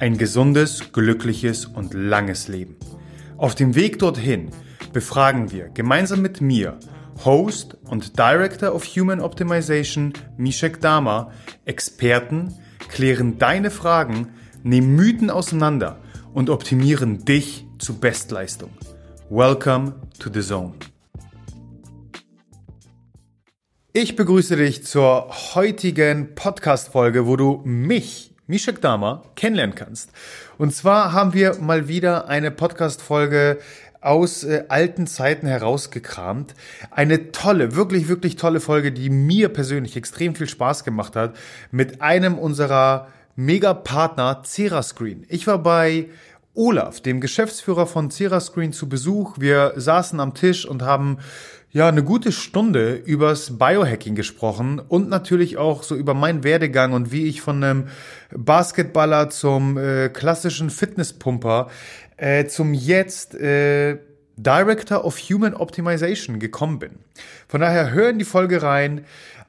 Ein gesundes, glückliches und langes Leben. Auf dem Weg dorthin befragen wir gemeinsam mit mir, Host und Director of Human Optimization Mishek Dama, Experten, klären deine Fragen, nehmen Mythen auseinander und optimieren dich zu Bestleistung. Welcome to the Zone. Ich begrüße dich zur heutigen Podcast-Folge, wo du mich, Mishek Dama, kennenlernen kannst. Und zwar haben wir mal wieder eine Podcast-Folge aus äh, alten Zeiten herausgekramt. Eine tolle, wirklich, wirklich tolle Folge, die mir persönlich extrem viel Spaß gemacht hat, mit einem unserer Mega-Partner Cerascreen. Ich war bei Olaf, dem Geschäftsführer von Cerascreen, zu Besuch. Wir saßen am Tisch und haben ja, eine gute Stunde übers Biohacking gesprochen und natürlich auch so über meinen Werdegang und wie ich von einem Basketballer zum äh, klassischen Fitnesspumper äh, zum jetzt äh, Director of Human Optimization gekommen bin. Von daher hören die Folge rein,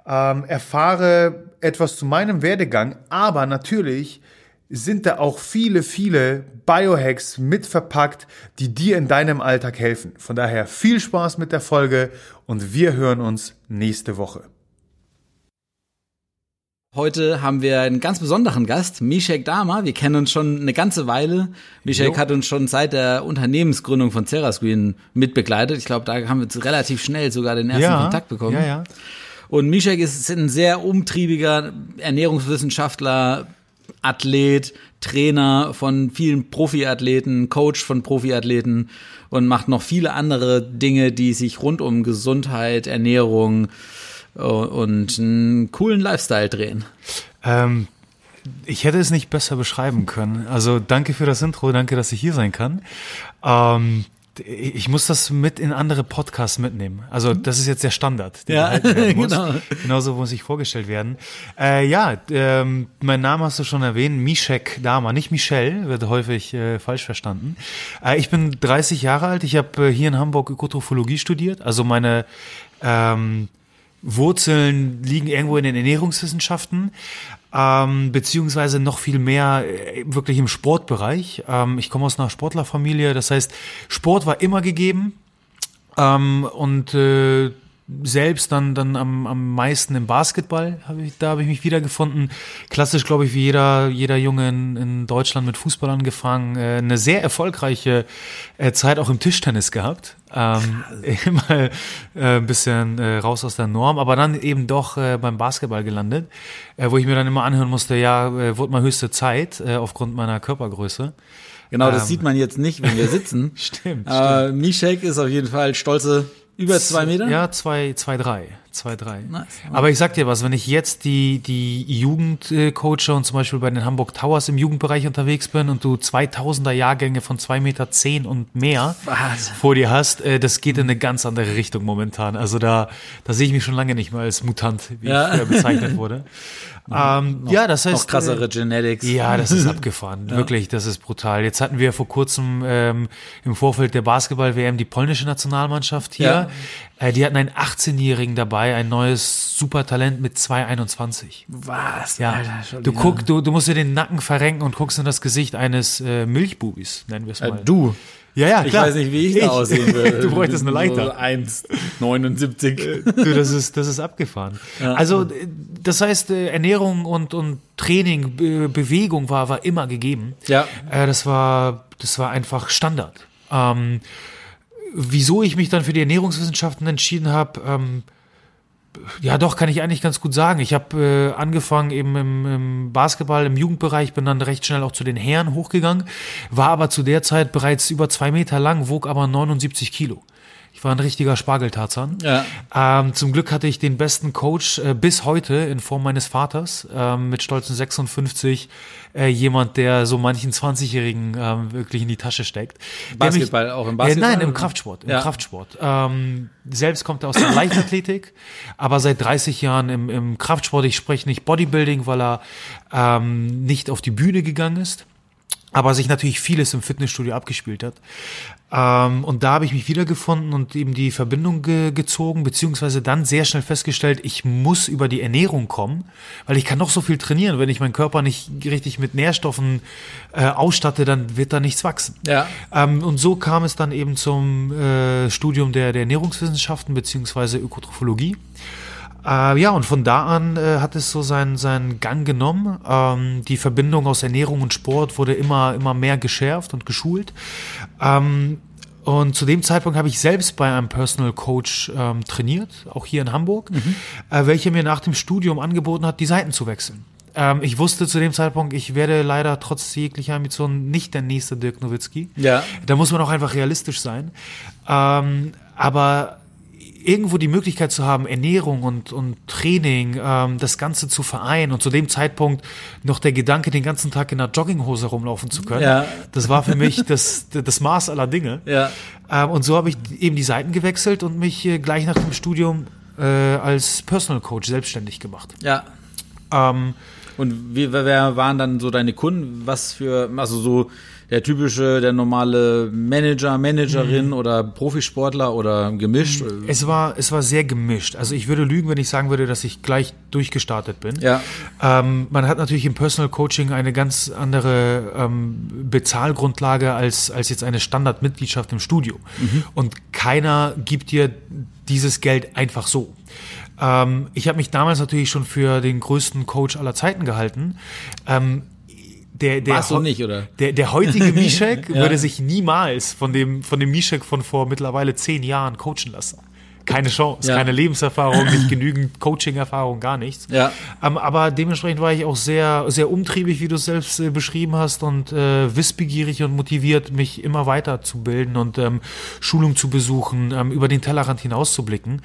ähm, erfahre etwas zu meinem Werdegang, aber natürlich sind da auch viele, viele Biohacks mit verpackt, die dir in deinem Alltag helfen. Von daher viel Spaß mit der Folge und wir hören uns nächste Woche. Heute haben wir einen ganz besonderen Gast, Mishek Dama. Wir kennen uns schon eine ganze Weile. Mishek hat uns schon seit der Unternehmensgründung von Cerascreen mitbegleitet. Ich glaube, da haben wir relativ schnell sogar den ersten ja, Kontakt bekommen. Ja, ja. Und Mishek ist ein sehr umtriebiger Ernährungswissenschaftler, Athlet, Trainer von vielen Profiathleten, Coach von Profiathleten und macht noch viele andere Dinge, die sich rund um Gesundheit, Ernährung äh, und einen coolen Lifestyle drehen. Ähm, ich hätte es nicht besser beschreiben können. Also danke für das Intro, danke, dass ich hier sein kann. Ähm, ich muss das mit in andere Podcasts mitnehmen. Also das ist jetzt der Standard, den ja, genau. Genauso muss ich vorgestellt werden. Äh, ja, ähm, mein Name hast du schon erwähnt, Mishek Dama, nicht Michelle, wird häufig äh, falsch verstanden. Äh, ich bin 30 Jahre alt, ich habe äh, hier in Hamburg Ökotrophologie studiert, also meine ähm, Wurzeln liegen irgendwo in den Ernährungswissenschaften ähm, beziehungsweise noch viel mehr äh, wirklich im Sportbereich. Ähm, ich komme aus einer Sportlerfamilie, das heißt, Sport war immer gegeben ähm, und äh, selbst dann dann am, am meisten im Basketball habe ich da habe ich mich wiedergefunden klassisch glaube ich wie jeder jeder Junge in, in Deutschland mit Fußball angefangen äh, eine sehr erfolgreiche äh, Zeit auch im Tischtennis gehabt ähm, immer äh, ein bisschen äh, raus aus der Norm aber dann eben doch äh, beim Basketball gelandet äh, wo ich mir dann immer anhören musste ja äh, wurde mal höchste Zeit äh, aufgrund meiner Körpergröße Genau, das ähm. sieht man jetzt nicht, wenn wir sitzen. stimmt. Äh, stimmt. Mishek ist auf jeden Fall stolze über zwei Meter? Ja, zwei, zwei, drei. Zwei, drei. Nice. Aber ich sag dir was, wenn ich jetzt die, die Jugend äh, coache und zum Beispiel bei den Hamburg Towers im Jugendbereich unterwegs bin und du 2000er Jahrgänge von zwei Meter zehn und mehr was? vor dir hast, äh, das geht in eine ganz andere Richtung momentan. Also da, da sehe ich mich schon lange nicht mehr als Mutant, wie ja. ich bezeichnet wurde. Ähm, noch, ja, das heißt. Noch krassere äh, Genetics. Ja, das ist abgefahren. ja. Wirklich, das ist brutal. Jetzt hatten wir vor kurzem ähm, im Vorfeld der Basketball-WM die polnische Nationalmannschaft hier. Äh, die hatten einen 18-Jährigen dabei, ein neues Supertalent mit 2,21. Was? Ja. Alter, du guck, du, du musst dir den Nacken verrenken und guckst in das Gesicht eines äh, Milchbubis, nennen wir es äh, mal. Äh, du. Ja, ja, klar. Ich weiß nicht, wie ich, ich. da aussehen würde. du bräuchtest eine Leiter. 1,79. Äh, du, das ist, das ist abgefahren. Ja. Also, das heißt, äh, Ernährung und, und Training, Bewegung war, war immer gegeben. Ja. Das war, das war einfach Standard. Ähm, wieso ich mich dann für die Ernährungswissenschaften entschieden habe, ähm, ja, doch, kann ich eigentlich ganz gut sagen. Ich habe äh, angefangen eben im, im, Basketball, im Jugendbereich, bin dann recht schnell auch zu den Herren hochgegangen, war aber zu der Zeit bereits über zwei Meter lang, wog aber 79 Kilo. Ich war ein richtiger Spargeltarzan. Ja. Ähm, zum Glück hatte ich den besten Coach äh, bis heute in Form meines Vaters, ähm, mit stolzen 56, äh, jemand, der so manchen 20-Jährigen ähm, wirklich in die Tasche steckt. Der mich- Basketball, auch im Basketball? Ja, nein, im Kraftsport. Im Ja. Kraftsport. Ähm, selbst kommt er aus der Leichtathletik, aber seit 30 Jahren im, im Kraftsport. Ich spreche nicht Bodybuilding, weil er ähm, nicht auf die Bühne gegangen ist aber sich natürlich vieles im Fitnessstudio abgespielt hat. Ähm, und da habe ich mich wiedergefunden und eben die Verbindung ge gezogen, beziehungsweise dann sehr schnell festgestellt, ich muss über die Ernährung kommen, weil ich kann noch so viel trainieren. Wenn ich meinen Körper nicht richtig mit Nährstoffen äh, ausstatte, dann wird da nichts wachsen. Ja. Ähm, und so kam es dann eben zum äh, Studium der, der Ernährungswissenschaften beziehungsweise Ökotrophologie. Äh, ja, und von da an äh, hat es so seinen, seinen Gang genommen. Ähm, die Verbindung aus Ernährung und Sport wurde immer, immer mehr geschärft und geschult. Ähm, und zu dem Zeitpunkt habe ich selbst bei einem Personal Coach ähm, trainiert, auch hier in Hamburg, äh, welcher mir nach dem Studium angeboten hat, die Seiten zu wechseln. Ähm, ich wusste zu dem Zeitpunkt, ich werde leider trotz jeglicher Ambition nicht der nächste Dirk Nowitzki. Ja. Da muss man auch einfach realistisch sein. Ähm, aber irgendwo die Möglichkeit zu haben, Ernährung und, und Training, ähm, das Ganze zu vereinen und zu dem Zeitpunkt noch der Gedanke, den ganzen Tag in einer Jogginghose rumlaufen zu können, Ja. das war für mich das, das Maß aller Dinge. Ja. Ähm, und so habe ich eben die Seiten gewechselt und mich äh, gleich nach dem Studium äh, als Personal Coach selbstständig gemacht. Ja. Ähm, Und wie, wer- wer waren dann so deine Kunden? Was für, also so der typische, der normale Manager, Managerin Mhm. oder Profisportler oder gemischt? es, war, es war sehr gemischt. Also ich würde lügen, wenn ich sagen würde, dass ich gleich durchgestartet bin. Ja. Ähm, man hat natürlich im Personal Coaching eine ganz andere ähm, Bezahlgrundlage als, als jetzt eine Standardmitgliedschaft im Studio. Und keiner gibt dir dieses Geld einfach so. Ähm, ich habe mich damals natürlich schon für den größten Coach aller Zeiten gehalten. Der, der, heu- nicht, oder? Der, der heutige Mishek Ja. würde sich niemals von dem, von dem Mishek von vor mittlerweile zehn Jahren coachen lassen. Keine Chance, Ja. keine Lebenserfahrung, nicht genügend Coaching-Erfahrung, gar nichts. Ja. Ähm, aber dementsprechend war ich auch sehr, sehr umtriebig, wie du es selbst äh, beschrieben hast, und äh, wissbegierig und motiviert, mich immer weiter zu bilden und ähm, Schulung zu besuchen, ähm, über den Tellerrand hinauszublicken.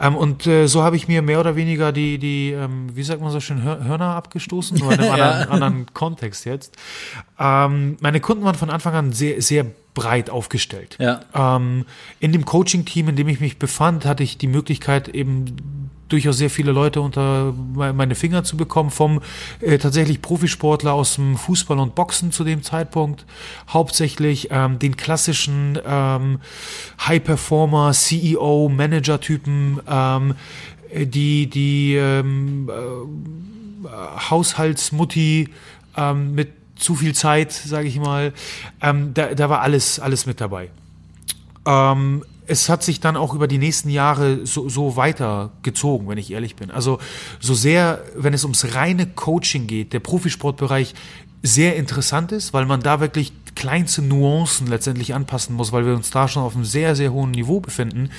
Ähm, und äh, so habe ich mir mehr oder weniger die, die ähm, wie sagt man so schön, Hör Hörner abgestoßen, nur in einem anderen, anderen Kontext jetzt. Ähm, meine Kunden waren von Anfang an sehr, sehr breit aufgestellt. Ja. Ähm, in dem Coaching-Team, in dem ich mich befand, hatte ich die Möglichkeit, eben durchaus sehr viele Leute unter me- meine Finger zu bekommen, vom äh, tatsächlich Profisportler aus dem Fußball und Boxen zu dem Zeitpunkt, hauptsächlich ähm, den klassischen ähm, High-Performer, CEO, Manager-Typen, ähm, äh, die, die ähm, äh, Haushaltsmutti ähm, mit zu viel Zeit, sage ich mal, ähm, da, da war alles, alles mit dabei. Ähm, es hat sich dann auch über die nächsten Jahre so, so weiter gezogen, wenn ich ehrlich bin. Also so sehr, wenn es ums reine Coaching geht, der Profisportbereich sehr interessant ist, weil man da wirklich kleinste Nuancen letztendlich anpassen muss, weil wir uns da schon auf einem sehr, sehr hohen Niveau befinden,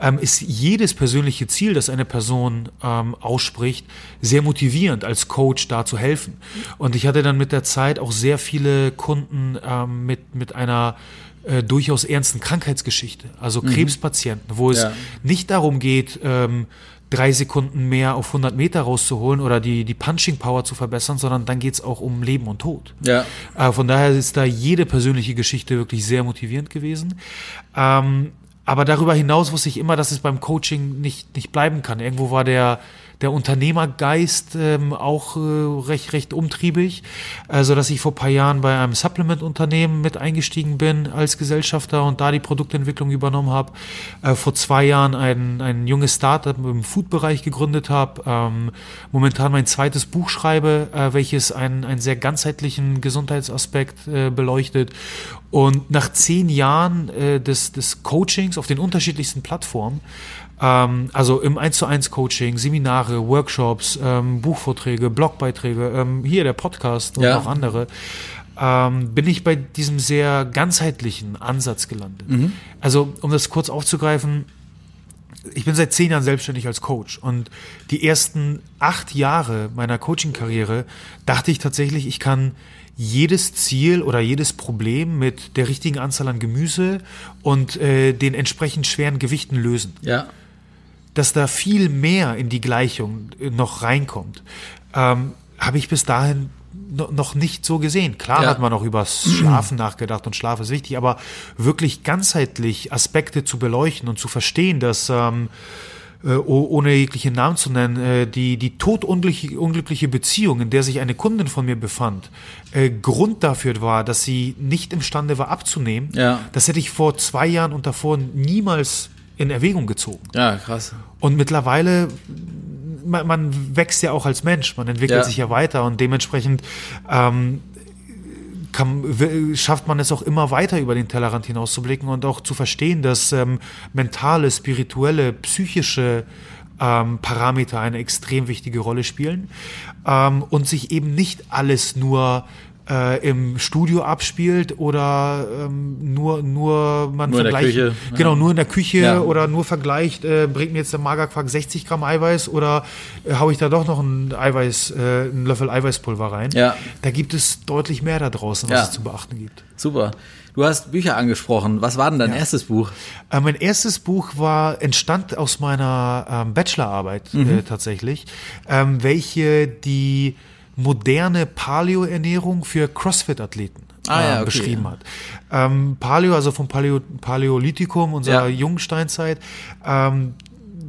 ähm, ist jedes persönliche Ziel, das eine Person ähm, ausspricht, sehr motivierend als Coach da zu helfen. Und ich hatte dann mit der Zeit auch sehr viele Kunden ähm, mit, mit einer äh, durchaus ernsten Krankheitsgeschichte, also Krebspatienten, wo es Ja. nicht darum geht, ähm, drei Sekunden mehr auf 100 Meter rauszuholen oder die, die Punching Power zu verbessern, sondern dann geht's auch um Leben und Tod. Ja. Äh, von daher ist da jede persönliche Geschichte wirklich sehr motivierend gewesen. Ähm, aber darüber hinaus wusste ich immer, dass es beim Coaching nicht, nicht bleiben kann. Irgendwo war der, der Unternehmergeist ähm, auch äh, recht, recht umtriebig, also dass ich vor paar Jahren bei einem Supplement-Unternehmen mit eingestiegen bin als Gesellschafter und da die Produktentwicklung übernommen habe. Äh, vor zwei Jahren ein, ein junges Startup im Food-Bereich gegründet habe. Ähm, momentan mein zweites Buch schreibe, äh, welches einen, einen sehr ganzheitlichen Gesundheitsaspekt äh, beleuchtet. Und nach zehn Jahren äh, des, des Coachings auf den unterschiedlichsten Plattformen, ähm, also im 1 zu 1 Coaching, Seminare, Workshops, ähm, Buchvorträge, Blogbeiträge, ähm, hier der Podcast und Ja. auch andere, ähm, bin ich bei diesem sehr ganzheitlichen Ansatz gelandet. Also, um das kurz aufzugreifen, ich bin seit zehn Jahren selbstständig als Coach und die ersten acht Jahre meiner Coaching-Karriere dachte ich tatsächlich, ich kann jedes Ziel oder jedes Problem mit der richtigen Anzahl an Gemüse und äh, den entsprechend schweren Gewichten lösen. Ja. Dass da viel mehr in die Gleichung äh, noch reinkommt, ähm, habe ich bis dahin no- noch nicht so gesehen. Klar Ja. hat man auch übers Schlafen nachgedacht und Schlaf ist wichtig, aber wirklich ganzheitlich Aspekte zu beleuchten und zu verstehen, dass ähm, äh, oh- ohne jegliche Namen zu nennen, äh, die, die todunglückliche unglückliche Beziehung, in der sich eine Kundin von mir befand, äh, Grund dafür war, dass sie nicht imstande war abzunehmen. Ja. Das hätte ich vor zwei Jahren und davor niemals in Erwägung gezogen. Ja, krass. Und mittlerweile, man, man wächst ja auch als Mensch, man entwickelt Ja. sich ja weiter und dementsprechend ähm, kann, schafft man es auch immer weiter über den Tellerrand hinauszublicken und auch zu verstehen, dass ähm, mentale, spirituelle, psychische ähm, Parameter eine extrem wichtige Rolle spielen ähm, und sich eben nicht alles nur äh, im Studio abspielt oder ähm, nur nur man Nur in der vergleicht Küche, genau ja. nur in der Küche Ja. oder nur vergleicht äh, bringt mir jetzt der Magerquark 60 Gramm Eiweiß oder äh, haue ich da doch noch einen Eiweiß äh, einen Löffel Eiweißpulver rein Ja. da gibt es deutlich mehr da draußen was Ja. es zu beachten gibt Super. Du hast Bücher angesprochen. Was war denn dein erstes Buch? Äh, mein erstes Buch war entstand aus meiner ähm, Bachelorarbeit Mhm. äh, tatsächlich, ähm, welche die moderne Paleo-Ernährung für CrossFit-Athleten Ah, ja, äh, okay. beschrieben hat. Ähm, Paleo, also vom Paleo, Paläolithikum, unserer Ja. Jungsteinzeit, ähm,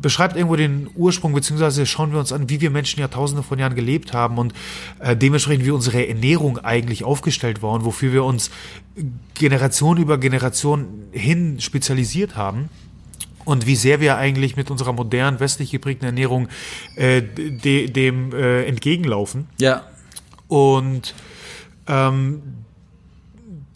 beschreibt irgendwo den Ursprung, beziehungsweise schauen wir uns an, wie wir Menschen Jahrtausende von Jahren gelebt haben und äh, dementsprechend wie unsere Ernährung eigentlich aufgestellt war und wofür wir uns Generation über Generation hin spezialisiert haben. Und wie sehr wir eigentlich mit unserer modernen, westlich geprägten Ernährung äh, de, dem äh, entgegenlaufen. Ja. Und ähm,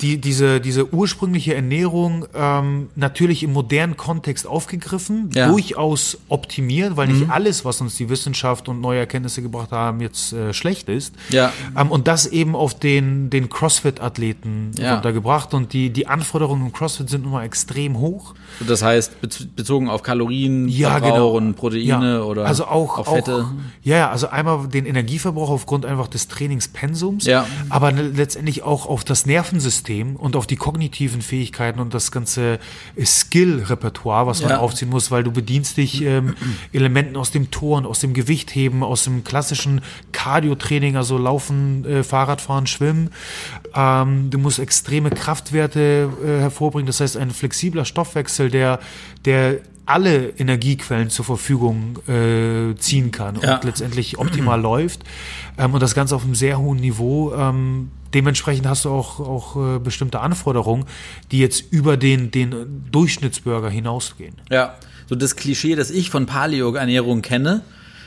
die, diese, diese ursprüngliche Ernährung ähm, natürlich im modernen Kontext aufgegriffen, Ja. durchaus optimiert, weil Mhm. nicht alles, was uns die Wissenschaft und neue Erkenntnisse gebracht haben, jetzt äh, schlecht ist. Ja. Ähm, und das eben auf den, den CrossFit-Athleten Ja. runtergebracht. Und die, die Anforderungen im CrossFit sind nun mal extrem hoch. Das heißt, bez- bezogen auf Kalorien, Ja, genau. und Proteine Ja, oder also auch, auf Fette. Auch, ja, ja, also einmal den Energieverbrauch aufgrund einfach des Trainingspensums, Ja. aber ne- letztendlich auch auf das Nervensystem und auf die kognitiven Fähigkeiten und das ganze Skill-Repertoire, was man Ja. aufziehen muss, weil du bedienst dich ähm, Elementen aus dem Turn, aus dem Gewichtheben, aus dem klassischen Cardio-Training, also Laufen, äh, Fahrradfahren, Schwimmen. Ähm, du musst extreme Kraftwerte äh, hervorbringen, das heißt ein flexibler Stoffwechsel, der, der alle Energiequellen zur Verfügung äh, ziehen kann Ja. und letztendlich optimal läuft. Ähm, und das Ganze auf einem sehr hohen Niveau. Ähm, dementsprechend hast du auch, auch äh, bestimmte Anforderungen, die jetzt über den, den Durchschnittsbürger hinausgehen. Ja, so das Klischee, das ich von Paleo-Ernährung kenne.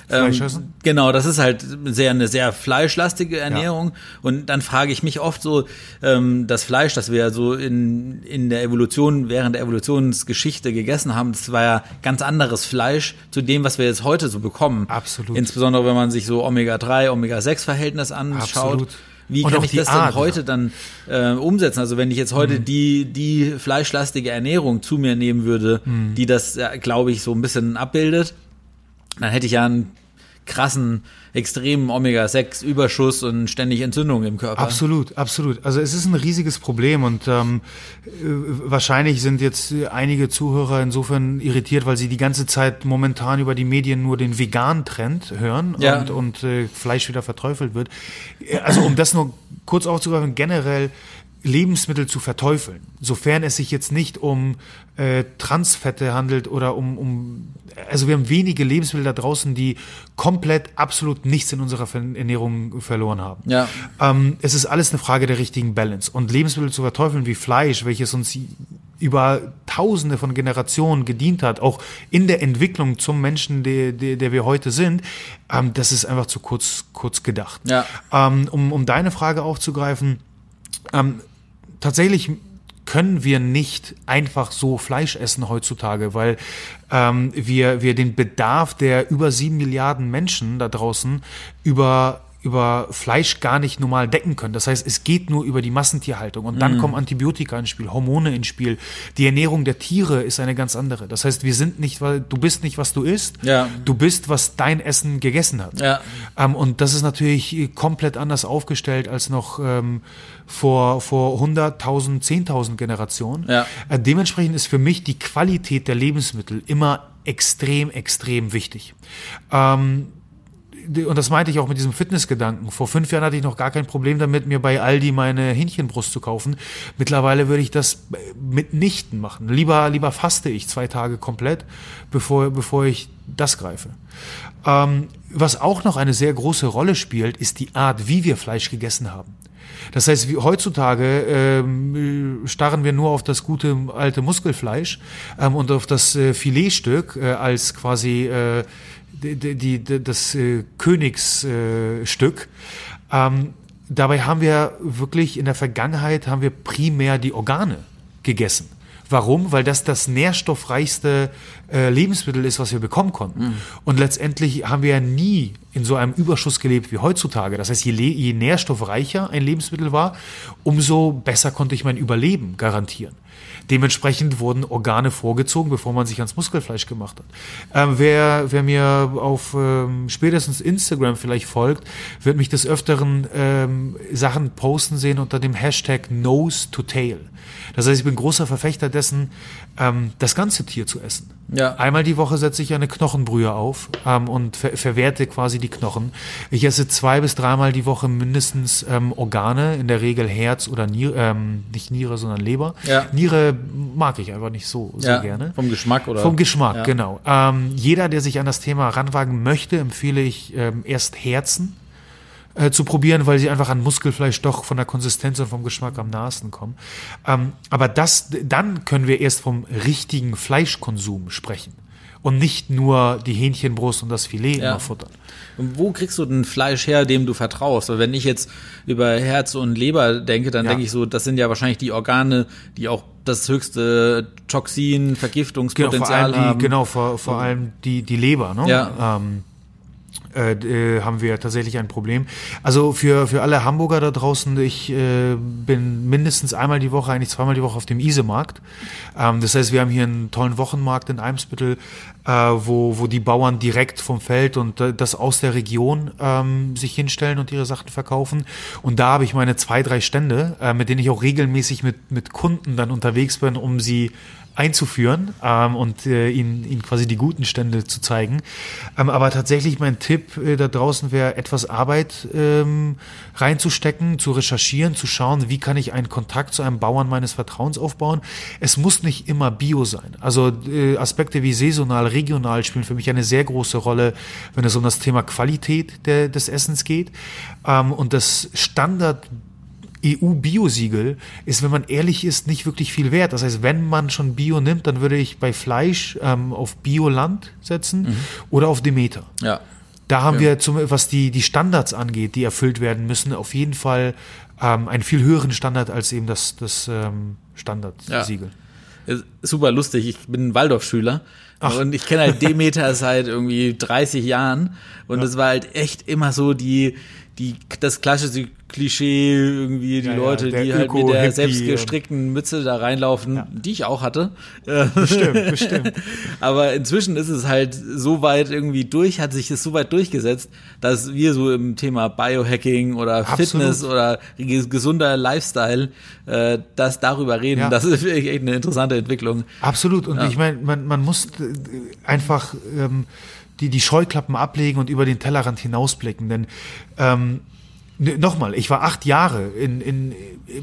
Fleisch Ähm, essen? genau, das ist halt sehr eine sehr fleischlastige Ernährung. Und dann frage ich mich oft so, ähm, das Fleisch, das wir so in, in der Evolution, während der Evolutionsgeschichte gegessen haben, das war ja ganz anderes Fleisch zu dem, was wir jetzt heute so bekommen. Absolut. Insbesondere wenn man sich so Omega-3, Omega-6-Verhältnis anschaut. Absolut. Wie Und kann ich das Art, denn heute dann äh, umsetzen? Also wenn ich jetzt Mhm. heute die, die fleischlastige Ernährung zu mir nehmen würde, Mhm. die das, ja, glaube ich, so ein bisschen abbildet, dann hätte ich ja einen krassen, extremen Omega-6-Überschuss und ständig Entzündungen im Körper. Absolut, absolut. Also es ist ein riesiges Problem und ähm, äh, wahrscheinlich sind jetzt einige Zuhörer insofern irritiert, weil sie die ganze Zeit momentan über die Medien nur den veganen Trend hören Ja. und, und äh, Fleisch wieder verteufelt wird. Äh, Also um das nur kurz aufzugreifen, generell Lebensmittel zu verteufeln, sofern es sich jetzt nicht um äh, Transfette handelt oder um, um, also wir haben wenige Lebensmittel da draußen, die komplett absolut nichts in unserer Ernährung verloren haben. Ja. Ähm, es ist alles eine Frage der richtigen Balance. Und Lebensmittel zu verteufeln wie Fleisch, welches uns über tausende von Generationen gedient hat, auch in der Entwicklung zum Menschen, der, der, der wir heute sind, ähm, das ist einfach zu kurz, kurz gedacht. Ja. Ähm, um, um deine Frage aufzugreifen, ähm, tatsächlich können wir nicht einfach so Fleisch essen heutzutage, weil ähm, wir, wir den Bedarf der über sieben Milliarden Menschen da draußen über über Fleisch gar nicht normal decken können. Das heißt, es geht nur über die Massentierhaltung. Und dann kommen Antibiotika ins Spiel, Hormone ins Spiel. Die Ernährung der Tiere ist eine ganz andere. Das heißt, wir sind nicht, weil du bist nicht, was du isst. Ja. Du bist, was dein Essen gegessen hat. Ja. Ähm, und das ist natürlich komplett anders aufgestellt als noch ähm, vor, vor 100.000, 10.000 Generationen. Ja. Äh, dementsprechend ist für mich die Qualität der Lebensmittel immer extrem, extrem wichtig. Ähm, und das meinte ich auch mit diesem Fitnessgedanken. Vor fünf Jahren hatte ich noch gar kein Problem damit, mir bei Aldi meine Hähnchenbrust zu kaufen. Mittlerweile würde ich das mitnichten machen. Lieber, lieber faste ich zwei Tage komplett, bevor, bevor ich das greife. Ähm, was auch noch eine sehr große Rolle spielt, ist die Art, wie wir Fleisch gegessen haben. Das heißt, wie, heutzutage ähm, starren wir nur auf das gute alte Muskelfleisch ähm, und auf das äh, Filetstück äh, als quasi äh, die, die, das äh, Königsstück. Ähm, dabei haben wir wirklich in der Vergangenheit haben wir primär die Organe gegessen. Warum? Weil das das nährstoffreichste äh, Lebensmittel ist, was wir bekommen konnten. Und letztendlich haben wir ja nie in so einem Überschuss gelebt wie heutzutage. Das heißt, je, je nährstoffreicher ein Lebensmittel war, umso besser konnte ich mein Überleben garantieren. Dementsprechend wurden Organe vorgezogen, bevor man sich ans Muskelfleisch gemacht hat. Ähm, wer, wer mir auf ähm, spätestens Instagram vielleicht folgt, wird mich des Öfteren ähm, Sachen posten sehen unter dem Hashtag Nose to Tail. Das heißt, ich bin großer Verfechter dessen, ähm, das ganze Tier zu essen. Ja. Einmal die Woche setze ich eine Knochenbrühe auf ähm, und ver verwerte quasi die Knochen. Ich esse zwei bis dreimal die Woche mindestens ähm, Organe, in der Regel Herz oder Niere, ähm, nicht Niere, sondern Leber. Ja. Niere mag ich einfach nicht so, so ja. gerne. Vom Geschmack oder? Vom Geschmack, Ja. genau. Ähm, jeder, der sich an das Thema ranwagen möchte, empfehle ich ähm, erst Herzen äh, zu probieren, weil sie einfach an Muskelfleisch doch von der Konsistenz und vom Geschmack am nahesten kommen. Ähm, aber das, dann können wir erst vom richtigen Fleischkonsum sprechen und nicht nur die Hähnchenbrust und das Filet Ja. immer futtern. Und wo kriegst du denn Fleisch her, dem du vertraust? Weil wenn ich jetzt über Herz und Leber denke, dann Ja. denke ich so, das sind ja wahrscheinlich die Organe, die auch das höchste Toxin, Genau, vor Vergiftungspotenzial allem die, haben. genau, vor, vor allem die, die Leber, ne? Ja. Ähm, äh, äh, haben wir tatsächlich ein Problem. Also für, für alle Hamburger da draußen, ich äh, bin mindestens einmal die Woche, eigentlich zweimal die Woche auf dem Isemarkt. Ähm, das heißt, wir haben hier einen tollen Wochenmarkt in Eimsbüttel, äh, wo, wo die Bauern direkt vom Feld und äh, das aus der Region ähm, sich hinstellen und ihre Sachen verkaufen. Und da habe ich meine zwei, drei Stände, äh, mit denen ich auch regelmäßig mit, mit Kunden dann unterwegs bin, um sie einzuführen ähm, und äh, ihnen, ihnen quasi die guten Stände zu zeigen. Ähm, aber tatsächlich mein Tipp äh, da draußen wäre, etwas Arbeit ähm, reinzustecken, zu recherchieren, zu schauen, wie kann ich einen Kontakt zu einem Bauern meines Vertrauens aufbauen. Es muss nicht immer Bio sein. Also äh, Aspekte wie saisonal, regional spielen für mich eine sehr große Rolle, wenn es um das Thema Qualität der, des Essens geht. Ähm, und das Standard EU-Bio-Siegel ist, wenn man ehrlich ist, nicht wirklich viel wert. Das heißt, wenn man schon Bio nimmt, dann würde ich bei Fleisch ähm, auf Bioland setzen oder auf Demeter. Ja. Da haben Ja. wir, zum, was die, die Standards angeht, die erfüllt werden müssen, auf jeden Fall ähm, einen viel höheren Standard als eben das, das ähm, Standardsiegel. Ist Super lustig. Ich bin ein Waldorfschüler. Und ich kenne halt Demeter seit irgendwie 30 Jahren. Und es war halt echt immer so die, die, das klassische Klischee, irgendwie die Ja, ja, Leute, der die halt mit der selbst gestrickten Mütze da reinlaufen, die ich auch hatte. Bestimmt, bestimmt. Aber inzwischen ist es halt so weit irgendwie durch, hat sich es so weit durchgesetzt, dass wir so im Thema Biohacking oder Absolut. Fitness oder ge- gesunder Lifestyle, äh, das darüber reden. Ja. Das ist wirklich echt eine interessante Entwicklung. Absolut. Und ich meine, man, man muss äh, einfach ähm, die, die Scheuklappen ablegen und über den Tellerrand hinausblicken. Denn ähm, nochmal, ich war acht Jahre in, in,